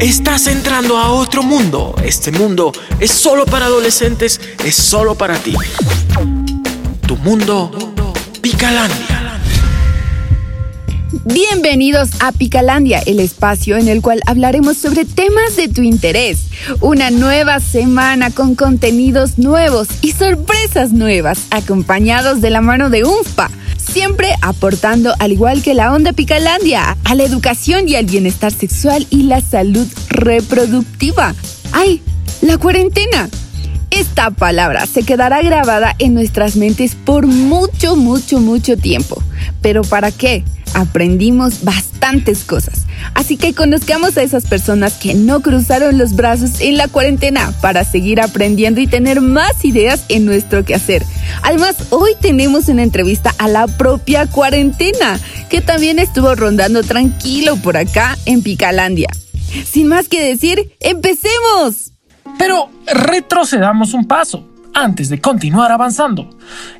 Estás entrando a otro mundo. Este mundo es solo para adolescentes, es solo para ti. Tu mundo, Picalandia. Bienvenidos a Picalandia, el espacio en el cual hablaremos sobre temas de tu interés. Una nueva semana con contenidos nuevos y sorpresas nuevas, acompañados de la mano de UNFPA siempre aportando, al igual que la onda Picalandia, a la educación y al bienestar sexual y la salud reproductiva. ¡Ay! La cuarentena. Esta palabra se quedará grabada en nuestras mentes por mucho, mucho, mucho tiempo. ¿Pero para qué? aprendimos bastantes cosas. Así que conozcamos a esas personas que no cruzaron los brazos en la cuarentena para seguir aprendiendo y tener más ideas en nuestro quehacer. Además, hoy tenemos una entrevista a la propia cuarentena, que también estuvo rondando tranquilo por acá en Picalandia. Sin más que decir, empecemos. Pero retrocedamos un paso antes de continuar avanzando.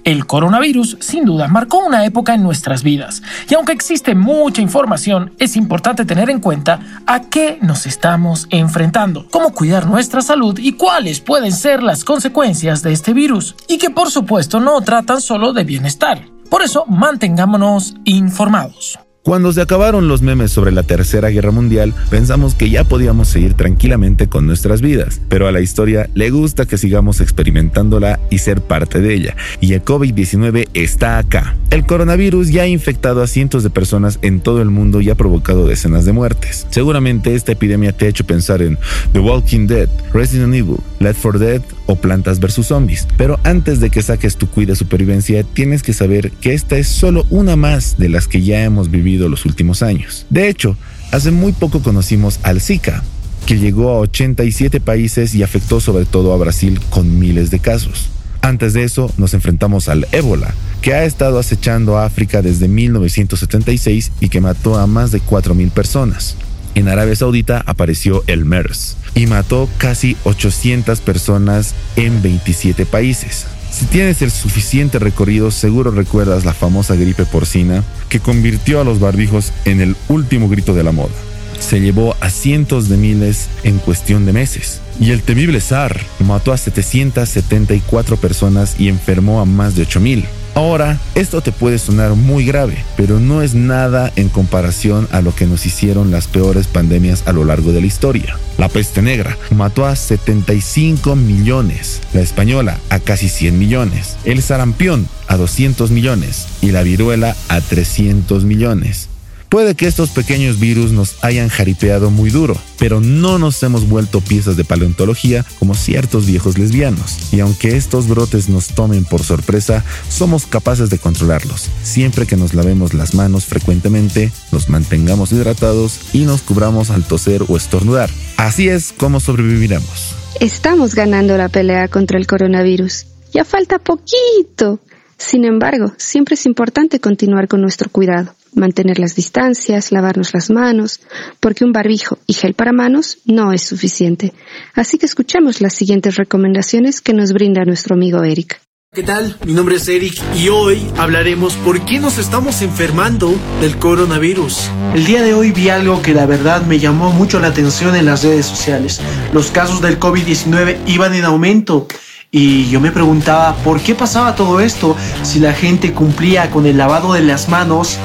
El coronavirus sin duda marcó una época en nuestras vidas y aunque existe mucha información, es importante tener en cuenta a qué nos estamos enfrentando, cómo cuidar nuestra salud y cuáles pueden ser las consecuencias de este virus y que por supuesto no tratan solo de bienestar. Por eso mantengámonos informados. Cuando se acabaron los memes sobre la Tercera Guerra Mundial, pensamos que ya podíamos seguir tranquilamente con nuestras vidas, pero a la historia le gusta que sigamos experimentándola y ser parte de ella, y el COVID-19 está acá. El coronavirus ya ha infectado a cientos de personas en todo el mundo y ha provocado decenas de muertes. Seguramente esta epidemia te ha hecho pensar en The Walking Dead, Resident Evil, Left 4 Dead o Plantas vs. Zombies, pero antes de que saques tu cuida supervivencia, tienes que saber que esta es solo una más de las que ya hemos vivido los últimos años. De hecho, hace muy poco conocimos al Zika, que llegó a 87 países y afectó sobre todo a Brasil con miles de casos. Antes de eso nos enfrentamos al ébola, que ha estado acechando a África desde 1976 y que mató a más de 4.000 personas. En Arabia Saudita apareció el MERS y mató casi 800 personas en 27 países. Si tienes el suficiente recorrido, seguro recuerdas la famosa gripe porcina que convirtió a los barbijos en el último grito de la moda. Se llevó a cientos de miles en cuestión de meses. Y el temible SAR mató a 774 personas y enfermó a más de 8000. Ahora, esto te puede sonar muy grave, pero no es nada en comparación a lo que nos hicieron las peores pandemias a lo largo de la historia. La peste negra mató a 75 millones, la española a casi 100 millones, el sarampión a 200 millones y la viruela a 300 millones. Puede que estos pequeños virus nos hayan jaripeado muy duro, pero no nos hemos vuelto piezas de paleontología como ciertos viejos lesbianos. Y aunque estos brotes nos tomen por sorpresa, somos capaces de controlarlos, siempre que nos lavemos las manos frecuentemente, nos mantengamos hidratados y nos cubramos al toser o estornudar. Así es como sobreviviremos. Estamos ganando la pelea contra el coronavirus. Ya falta poquito. Sin embargo, siempre es importante continuar con nuestro cuidado mantener las distancias, lavarnos las manos, porque un barbijo y gel para manos no es suficiente. Así que escuchemos las siguientes recomendaciones que nos brinda nuestro amigo Eric. ¿Qué tal? Mi nombre es Eric y hoy hablaremos por qué nos estamos enfermando del coronavirus. El día de hoy vi algo que la verdad me llamó mucho la atención en las redes sociales. Los casos del COVID-19 iban en aumento y yo me preguntaba por qué pasaba todo esto si la gente cumplía con el lavado de las manos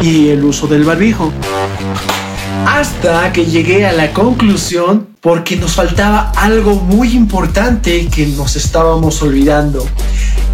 y el uso del barbijo. Hasta que llegué a la conclusión porque nos faltaba algo muy importante que nos estábamos olvidando.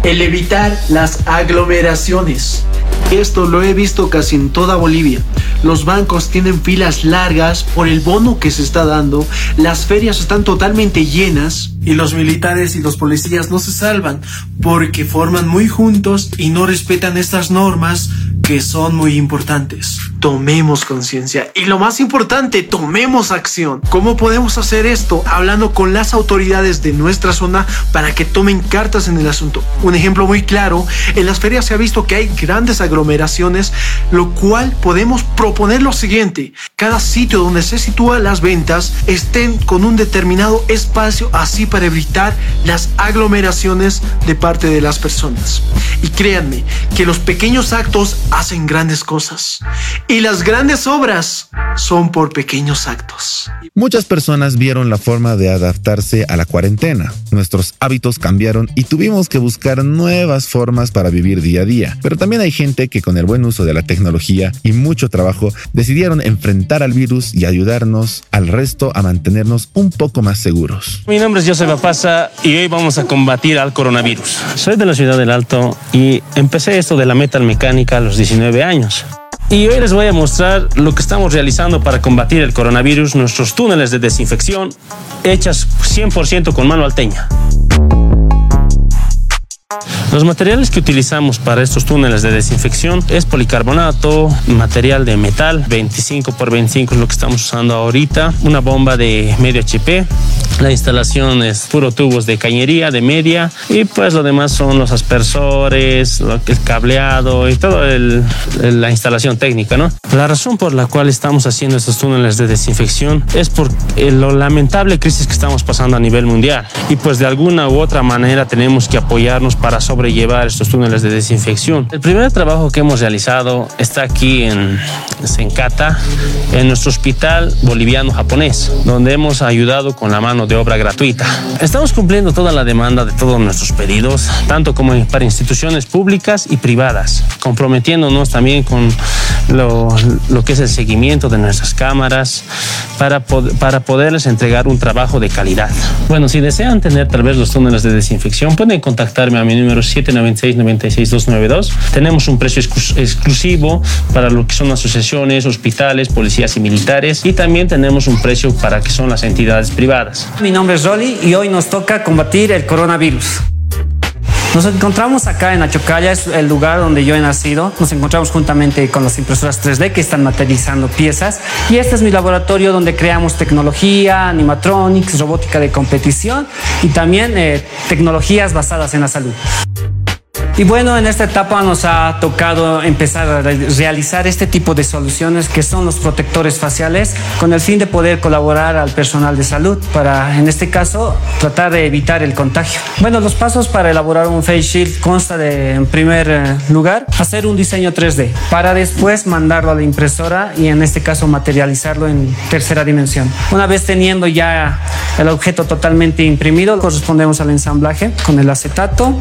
El evitar las aglomeraciones. Esto lo he visto casi en toda Bolivia. Los bancos tienen filas largas por el bono que se está dando, las ferias están totalmente llenas y los militares y los policías no se salvan porque forman muy juntos y no respetan estas normas que son muy importantes. Tomemos conciencia y lo más importante, tomemos acción. ¿Cómo podemos hacer esto? Hablando con las autoridades de nuestra zona para que tomen cartas en el asunto. Un ejemplo muy claro, en las ferias se ha visto que hay grandes aglomeraciones, lo cual podemos proponer lo siguiente. Cada sitio donde se sitúan las ventas estén con un determinado espacio así para evitar las aglomeraciones de parte de las personas. Y créanme que los pequeños actos hacen grandes cosas. Y las grandes obras son por pequeños actos. Muchas personas vieron la forma de adaptarse a la cuarentena. Nuestros hábitos cambiaron y tuvimos que buscar nuevas formas para vivir día a día. Pero también hay gente que con el buen uso de la tecnología y mucho trabajo decidieron enfrentar al virus y ayudarnos al resto a mantenernos un poco más seguros. Mi nombre es José Papasa y hoy vamos a combatir al coronavirus. Soy de la ciudad del Alto y empecé esto de la metal mecánica a los 19 años. Y hoy les voy a mostrar lo que estamos realizando para combatir el coronavirus, nuestros túneles de desinfección hechas 100% con mano alteña. Los materiales que utilizamos para estos túneles de desinfección es policarbonato, material de metal, 25 por 25 es lo que estamos usando ahorita, una bomba de medio HP, la instalación es puro tubos de cañería de media y pues lo demás son los aspersores, el cableado y toda la instalación técnica, ¿no? La razón por la cual estamos haciendo estos túneles de desinfección es por la lamentable crisis que estamos pasando a nivel mundial y pues de alguna u otra manera tenemos que apoyarnos para sobrellevar estos túneles de desinfección. El primer trabajo que hemos realizado está aquí en Sencata, en nuestro hospital boliviano-japonés, donde hemos ayudado con la mano de obra gratuita. Estamos cumpliendo toda la demanda de todos nuestros pedidos, tanto como para instituciones públicas y privadas, comprometiéndonos también con lo, que es el seguimiento de nuestras cámaras para, para poderles entregar un trabajo de calidad. Bueno, si desean tener tal vez los túneles de desinfección, pueden contactarme a mi número 796-96292. Tenemos un precio exclusivo para lo que son asociaciones, hospitales, policías y militares y también tenemos un precio para que son las entidades privadas. Mi nombre es Rolly y hoy nos toca combatir el coronavirus. Nos encontramos acá en Achocalla, es el lugar donde yo he nacido. Nos encontramos juntamente con las impresoras 3D que están materializando piezas. Y este es mi laboratorio donde creamos tecnología, animatronics, robótica de competición y también eh, tecnologías basadas en la salud. Y bueno, en esta etapa nos ha tocado empezar a realizar este tipo de soluciones que son los protectores faciales con el fin de poder colaborar al personal de salud para, en este caso, tratar de evitar el contagio. Bueno, los pasos para elaborar un face shield consta de, en primer eh, lugar, hacer un diseño 3D para después mandarlo a la impresora y en este caso materializarlo en tercera dimensión. Una vez teniendo ya el objeto totalmente imprimido, correspondemos al ensamblaje con el acetato,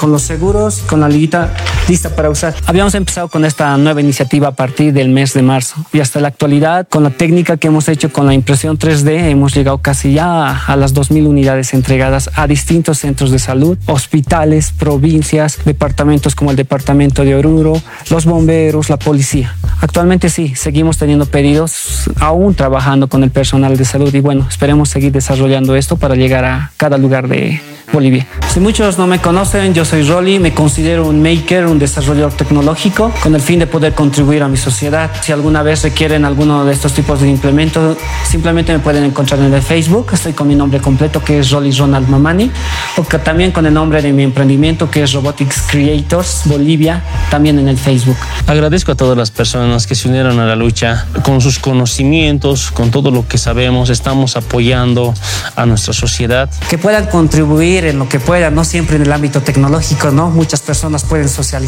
con los seguros, con la liguita lista para usar. Habíamos empezado con esta nueva iniciativa a partir del mes de marzo y hasta la actualidad, con la técnica que hemos hecho con la impresión 3D, hemos llegado casi ya a las 2.000 unidades entregadas a distintos centros de salud, hospitales, provincias, departamentos como el departamento de Oruro, los bomberos, la policía. Actualmente sí, seguimos teniendo pedidos, aún trabajando con el personal de salud y bueno, esperemos seguir desarrollando esto para llegar a cada lugar de Bolivia. Si muchos no me conocen, yo soy Rolly, me considero un maker, un desarrollador tecnológico, con el fin de poder contribuir a mi sociedad. Si alguna vez requieren alguno de estos tipos de implementos, simplemente me pueden encontrar en el Facebook, estoy con mi nombre completo que es Rolly Ronald Mamani, o que también con el nombre de mi emprendimiento que es Robotics Creators Bolivia, también en el Facebook. Agradezco a todas las personas que se unieron a la lucha con sus conocimientos, con todo lo que sabemos, estamos apoyando a nuestra sociedad. Que puedan contribuir en lo que pueda, no siempre en el ámbito tecnológico, ¿no? Muchas personas pueden socializar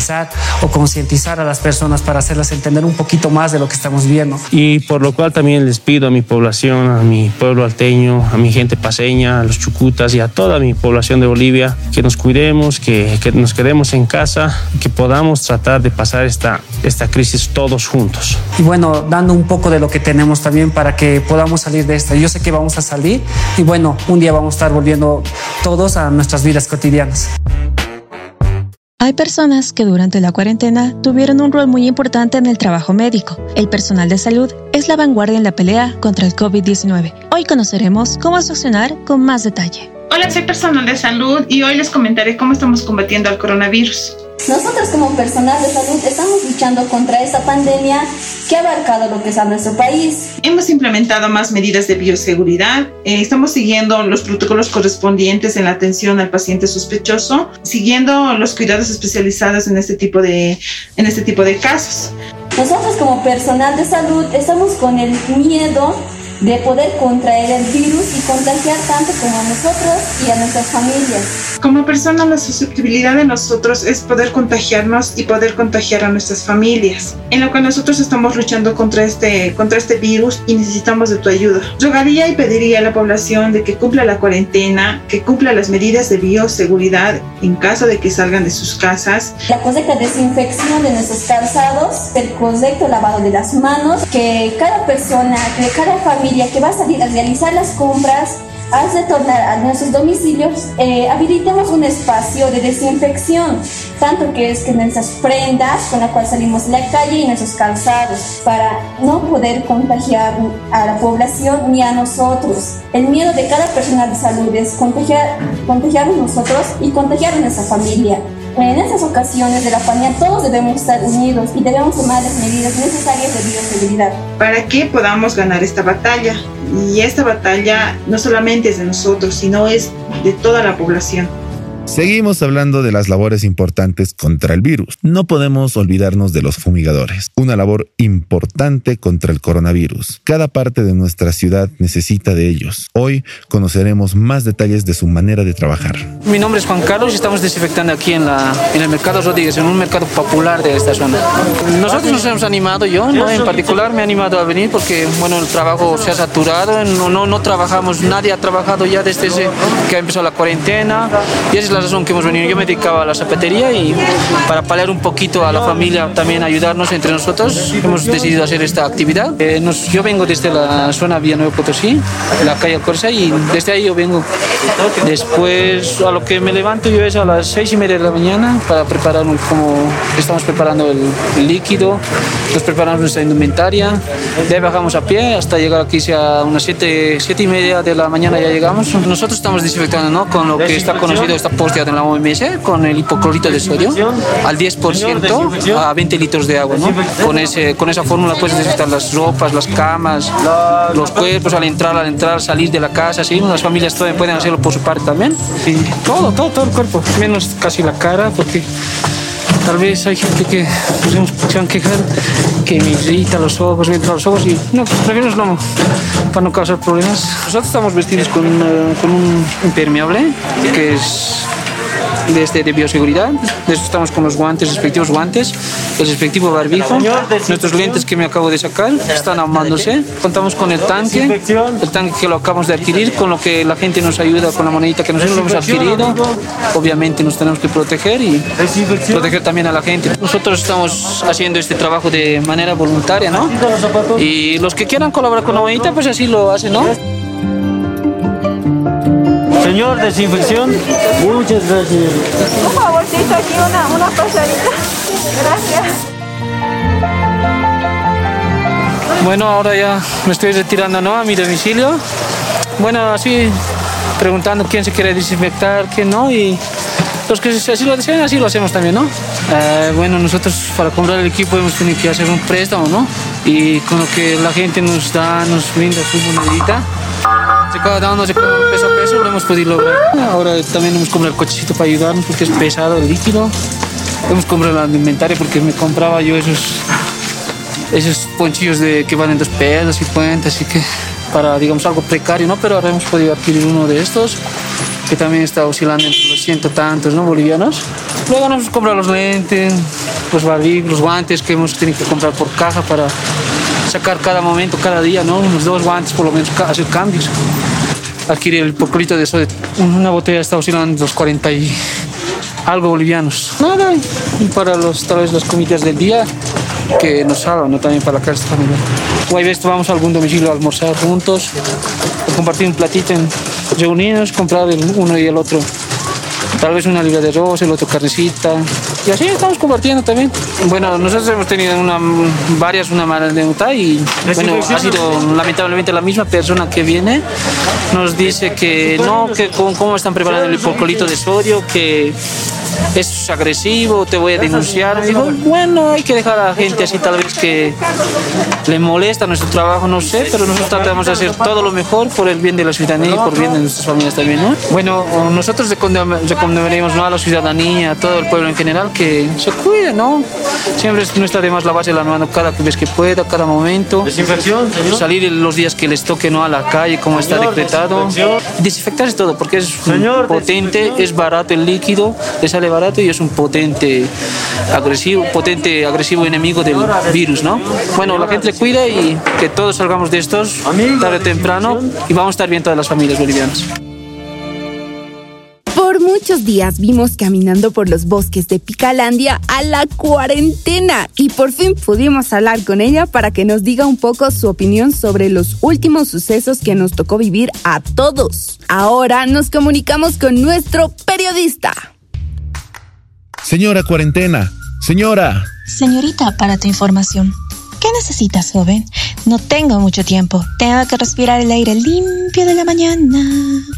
o concientizar a las personas para hacerlas entender un poquito más de lo que estamos viendo. Y por lo cual también les pido a mi población, a mi pueblo alteño, a mi gente paseña, a los chucutas y a toda mi población de Bolivia, que nos cuidemos, que, que nos quedemos en casa, que podamos tratar de pasar esta, esta crisis todos juntos. Y bueno, dando un poco de lo que tenemos también para que podamos salir de esta. Yo sé que vamos a salir y bueno, un día vamos a estar volviendo todos a nuestras vidas cotidianas. Hay personas que durante la cuarentena tuvieron un rol muy importante en el trabajo médico. El personal de salud es la vanguardia en la pelea contra el COVID-19. Hoy conoceremos cómo accionar con más detalle. Hola, soy personal de salud y hoy les comentaré cómo estamos combatiendo al coronavirus. Nosotros como personal de salud estamos luchando contra esta pandemia que ha abarcado lo que es a nuestro país. Hemos implementado más medidas de bioseguridad, eh, estamos siguiendo los protocolos correspondientes en la atención al paciente sospechoso, siguiendo los cuidados especializados en este tipo de, en este tipo de casos. Nosotros como personal de salud estamos con el miedo de poder contraer el virus contagiar tanto como a nosotros y a nuestras familias. Como persona, la susceptibilidad de nosotros es poder contagiarnos y poder contagiar a nuestras familias, en lo que nosotros estamos luchando contra este, contra este virus y necesitamos de tu ayuda. Rogaría y pediría a la población de que cumpla la cuarentena, que cumpla las medidas de bioseguridad en caso de que salgan de sus casas. La correcta desinfección de nuestros calzados, el correcto lavado de las manos, que cada persona, que cada familia que va a salir a realizar las compras al retornar a nuestros domicilios, eh, habilitemos un espacio de desinfección, tanto que es que nuestras prendas con las cuales salimos de la calle y nuestros calzados, para no poder contagiar a la población ni a nosotros. El miedo de cada personal de salud es contagiar, contagiarnos nosotros y contagiar a nuestra familia. En esas ocasiones de la pandemia todos debemos estar unidos y debemos tomar las medidas necesarias de bioseguridad. Para que podamos ganar esta batalla. Y esta batalla no solamente es de nosotros, sino es de toda la población. Seguimos hablando de las labores importantes contra el virus. No podemos olvidarnos de los fumigadores, una labor importante contra el coronavirus. Cada parte de nuestra ciudad necesita de ellos. Hoy conoceremos más detalles de su manera de trabajar. Mi nombre es Juan Carlos y estamos desinfectando aquí en, la, en el Mercado Rodríguez, en un mercado popular de esta zona. Nosotros nos hemos animado, yo ¿no? en particular me he animado a venir porque bueno, el trabajo se ha saturado, no, no, no trabajamos, nadie ha trabajado ya desde que ha empezado la cuarentena y es la razón que hemos venido. Yo me dedicaba a la zapatería y para paliar un poquito a la familia, también ayudarnos entre nosotros, hemos decidido hacer esta actividad. Eh, nos, yo vengo desde la zona Villanueva Potosí, la calle Alcorza, y desde ahí yo vengo. Después, a lo que me levanto yo es a las seis y media de la mañana para preparar un, como estamos preparando el, líquido, nos preparamos nuestra indumentaria, de ahí bajamos a pie hasta llegar aquí a unas siete, siete y media de la mañana ya llegamos. Nosotros estamos desinfectando ¿no? con lo que está conocido, está posteado en la OMS, con el hipoclorito de sodio al 10% a 20 litros de agua. ¿no? Con, ese, con esa fórmula puedes desinfectar las ropas, las camas, los cuerpos al entrar, al entrar, salir de la casa. ¿sí? Las familias pueden hacerlo por su parte también. Y todo, todo, todo el cuerpo, menos casi la cara, porque Tal vez hay gente que pues, se van a que me irrita los ojos, me entra los ojos y no, prefiero no, para no causar problemas. Nosotros estamos vestidos con, uh, con un impermeable que es de, este, de bioseguridad. De eso estamos con los guantes, respectivos guantes, el respectivo barbijo, nuestros lentes que me acabo de sacar están ahumándose. Contamos con el tanque, el tanque que lo acabamos de adquirir, con lo que la gente nos ayuda con la monedita que nosotros hemos adquirido. Obviamente nos tenemos que proteger y proteger también a la gente. Nosotros estamos haciendo este trabajo de manera voluntaria, ¿no? Y los que quieran colaborar con la monedita, pues así lo hacen, ¿no? Señor, desinfección. Muchas gracias. Un favorcito aquí, una, una pasadita. Gracias. Bueno, ahora ya me estoy retirando ¿no? a mi domicilio. Bueno, así preguntando quién se quiere desinfectar, quién no. Y los que así lo desean, así lo hacemos también, ¿no? Eh, bueno, nosotros para comprar el equipo hemos tenido que hacer un préstamo, ¿no? Y con lo que la gente nos da, nos brinda su monedita. Se cada peso a peso, lo hemos podido lograr. Ahora también hemos comprado el cochecito para ayudarnos porque es pesado el líquido. Hemos comprado el inventario porque me compraba yo esos, esos ponchillos de, que valen dos pesos y cuentas, así que para, digamos, algo precario, ¿no? Pero ahora hemos podido adquirir uno de estos que también está oscilando entre los ciento tantos, ¿no? Bolivianos. Luego nos comprado los lentes, los barbijos, los guantes que hemos tenido que comprar por caja para sacar cada momento, cada día, ¿no? Unos dos guantes por lo menos, hacer cambios. Adquirir el pocolito de eso, una botella está oscilando los 40 y algo bolivianos. Nada, y para los, tal vez las comidas del día que nos salvan, ¿no? También para la casa familiar. O hay vamos a algún domicilio a almorzar juntos, a compartir un platito, en, reunirnos, comprar el uno y el otro. Tal vez una libra de arroz, el otro carnecita. Y así estamos compartiendo también. Bueno, nosotros hemos tenido una, varias, una mala anécdota y bueno, ha sido lamentablemente la misma persona que viene. Nos dice que no, que cómo, están preparando el hipocolito de sodio, que es agresivo, te voy a denunciar. Digo, bueno, hay que dejar a la gente así tal vez que le molesta nuestro trabajo, no sé, pero nosotros tratamos de hacer todo lo mejor por el bien de la ciudadanía y por el bien de nuestras familias también, ¿no? Bueno, nosotros recomendaríamos ¿no? a la ciudadanía, a todo el pueblo en general, que se cuide, ¿no? Siempre no está de más lavarse la mano cada vez que pueda, cada momento. Desinfección, Salir los días que les toque, ¿no? A la calle, como está decretado. Desinfectarse todo, porque es potente, es barato el líquido, le sale barato y es un potente agresivo, potente agresivo enemigo del virus, ¿no? Bueno, la gente cuida y que todos salgamos de estos tarde o temprano y vamos a estar bien todas las familias bolivianas. Por muchos días vimos caminando por los bosques de Picalandia a la cuarentena y por fin pudimos hablar con ella para que nos diga un poco su opinión sobre los últimos sucesos que nos tocó vivir a todos. Ahora nos comunicamos con nuestro periodista. Señora cuarentena, señora. Señorita, para tu información. ¿Qué necesitas, joven? No tengo mucho tiempo. Tengo que respirar el aire limpio de la mañana.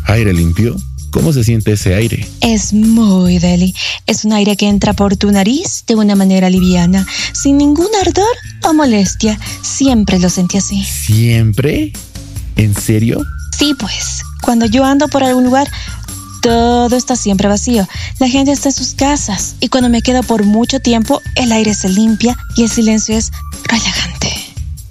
¿Aire limpio? ¿Cómo se siente ese aire? Es muy deli. Es un aire que entra por tu nariz de una manera liviana, sin ningún ardor o molestia. Siempre lo sentí así. ¿Siempre? ¿En serio? Sí, pues. Cuando yo ando por algún lugar, todo está siempre vacío. La gente está en sus casas y cuando me quedo por mucho tiempo, el aire se limpia y el silencio es relajante.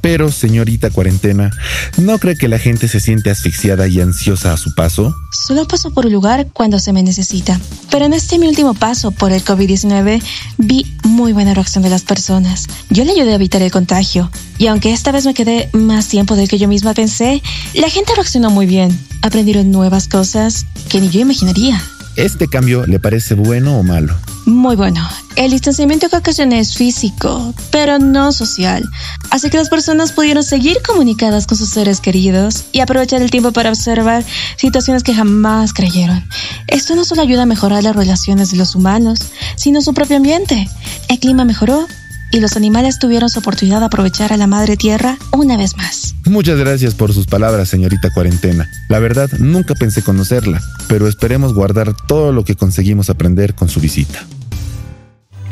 Pero, señorita cuarentena, ¿no cree que la gente se siente asfixiada y ansiosa a su paso? Solo paso por un lugar cuando se me necesita. Pero en este mi último paso por el COVID-19 vi muy buena reacción de las personas. Yo le ayudé a evitar el contagio. Y aunque esta vez me quedé más tiempo del que yo misma pensé, la gente reaccionó muy bien. Aprendieron nuevas cosas que ni yo imaginaría. ¿Este cambio le parece bueno o malo? Muy bueno. El distanciamiento que ocasiona es físico, pero no social. Así que las personas pudieron seguir comunicadas con sus seres queridos y aprovechar el tiempo para observar situaciones que jamás creyeron. Esto no solo ayuda a mejorar las relaciones de los humanos, sino su propio ambiente. El clima mejoró y los animales tuvieron su oportunidad de aprovechar a la madre tierra una vez más. Muchas gracias por sus palabras, señorita cuarentena. La verdad, nunca pensé conocerla, pero esperemos guardar todo lo que conseguimos aprender con su visita.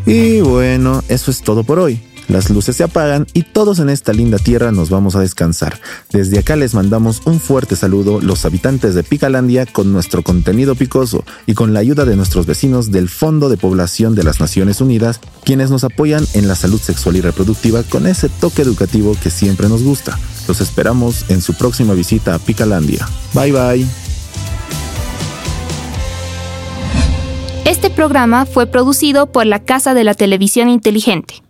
Y bueno, eso es todo por hoy. Las luces se apagan y todos en esta linda tierra nos vamos a descansar. Desde acá les mandamos un fuerte saludo los habitantes de Picalandia con nuestro contenido picoso y con la ayuda de nuestros vecinos del Fondo de Población de las Naciones Unidas, quienes nos apoyan en la salud sexual y reproductiva con ese toque educativo que siempre nos gusta. Los esperamos en su próxima visita a Picalandia. Bye bye. Este programa fue producido por la Casa de la Televisión Inteligente.